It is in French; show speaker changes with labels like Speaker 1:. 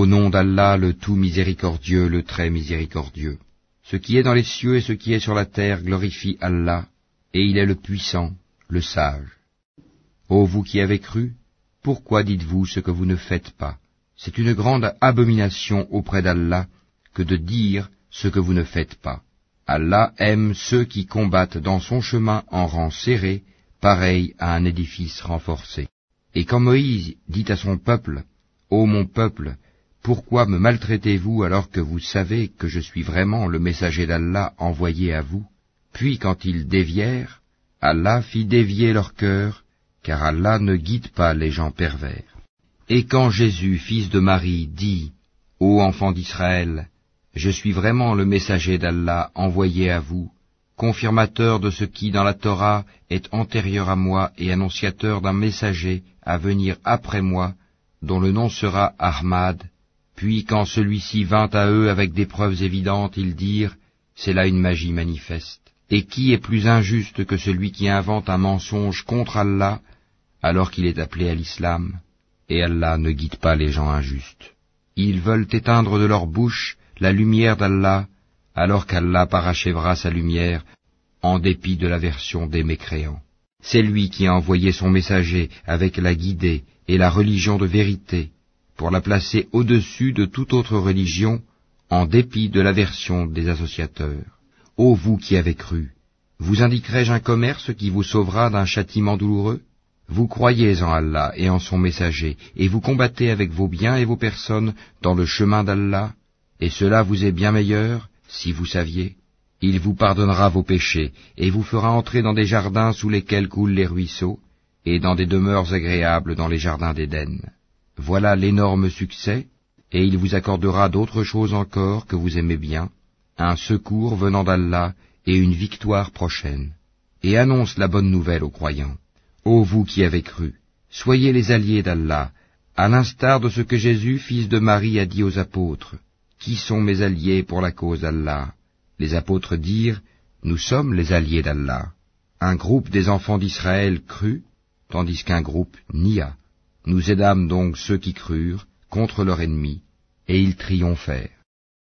Speaker 1: Au nom d'Allah, le tout miséricordieux, le très miséricordieux. Ce qui est dans les cieux et ce qui est sur la terre glorifie Allah, et il est le puissant, le sage. Ô vous qui avez cru, pourquoi dites-vous ce que vous ne faites pas? C'est une grande abomination auprès d'Allah que de dire ce que vous ne faites pas. Allah aime ceux qui combattent dans son chemin en rang serré, pareil à un édifice renforcé. Et quand Moïse dit à son peuple, Ô mon peuple, pourquoi me maltraitez-vous alors que vous savez que je suis vraiment le messager d'Allah envoyé à vous? Puis quand ils dévièrent, Allah fit dévier leur cœur, car Allah ne guide pas les gens pervers. Et quand Jésus, fils de Marie, dit, Ô enfant d'Israël, je suis vraiment le messager d'Allah envoyé à vous, confirmateur de ce qui dans la Torah est antérieur à moi et annonciateur d'un messager à venir après moi, dont le nom sera Ahmad. Puis quand celui-ci vint à eux avec des preuves évidentes, ils dirent, C'est là une magie manifeste. Et qui est plus injuste que celui qui invente un mensonge contre Allah alors qu'il est appelé à l'islam Et Allah ne guide pas les gens injustes. Ils veulent éteindre de leur bouche la lumière d'Allah, alors qu'Allah parachèvera sa lumière, en dépit de l'aversion des mécréants. C'est lui qui a envoyé son messager avec la guidée et la religion de vérité, pour la placer au-dessus de toute autre religion, en dépit de l'aversion des associateurs. Ô vous qui avez cru, vous indiquerai-je un commerce qui vous sauvera d'un châtiment douloureux? Vous croyez en Allah et en son messager, et vous combattez avec vos biens et vos personnes dans le chemin d'Allah, et cela vous est bien meilleur, si vous saviez. Il vous pardonnera vos péchés, et vous fera entrer dans des jardins sous lesquels coulent les ruisseaux, et dans des demeures agréables dans les jardins d'Éden. Voilà l'énorme succès, et il vous accordera d'autres choses encore que vous aimez bien, un secours venant d'Allah et une victoire prochaine. Et annonce la bonne nouvelle aux croyants. Ô vous qui avez cru, soyez les alliés d'Allah, à l'instar de ce que Jésus, fils de Marie, a dit aux apôtres. Qui sont mes alliés pour la cause d'Allah? Les apôtres dirent, Nous sommes les alliés d'Allah. Un groupe des enfants d'Israël crut, tandis qu'un groupe nia. Nous aidâmes donc ceux qui crurent contre leur ennemi, et ils triomphèrent.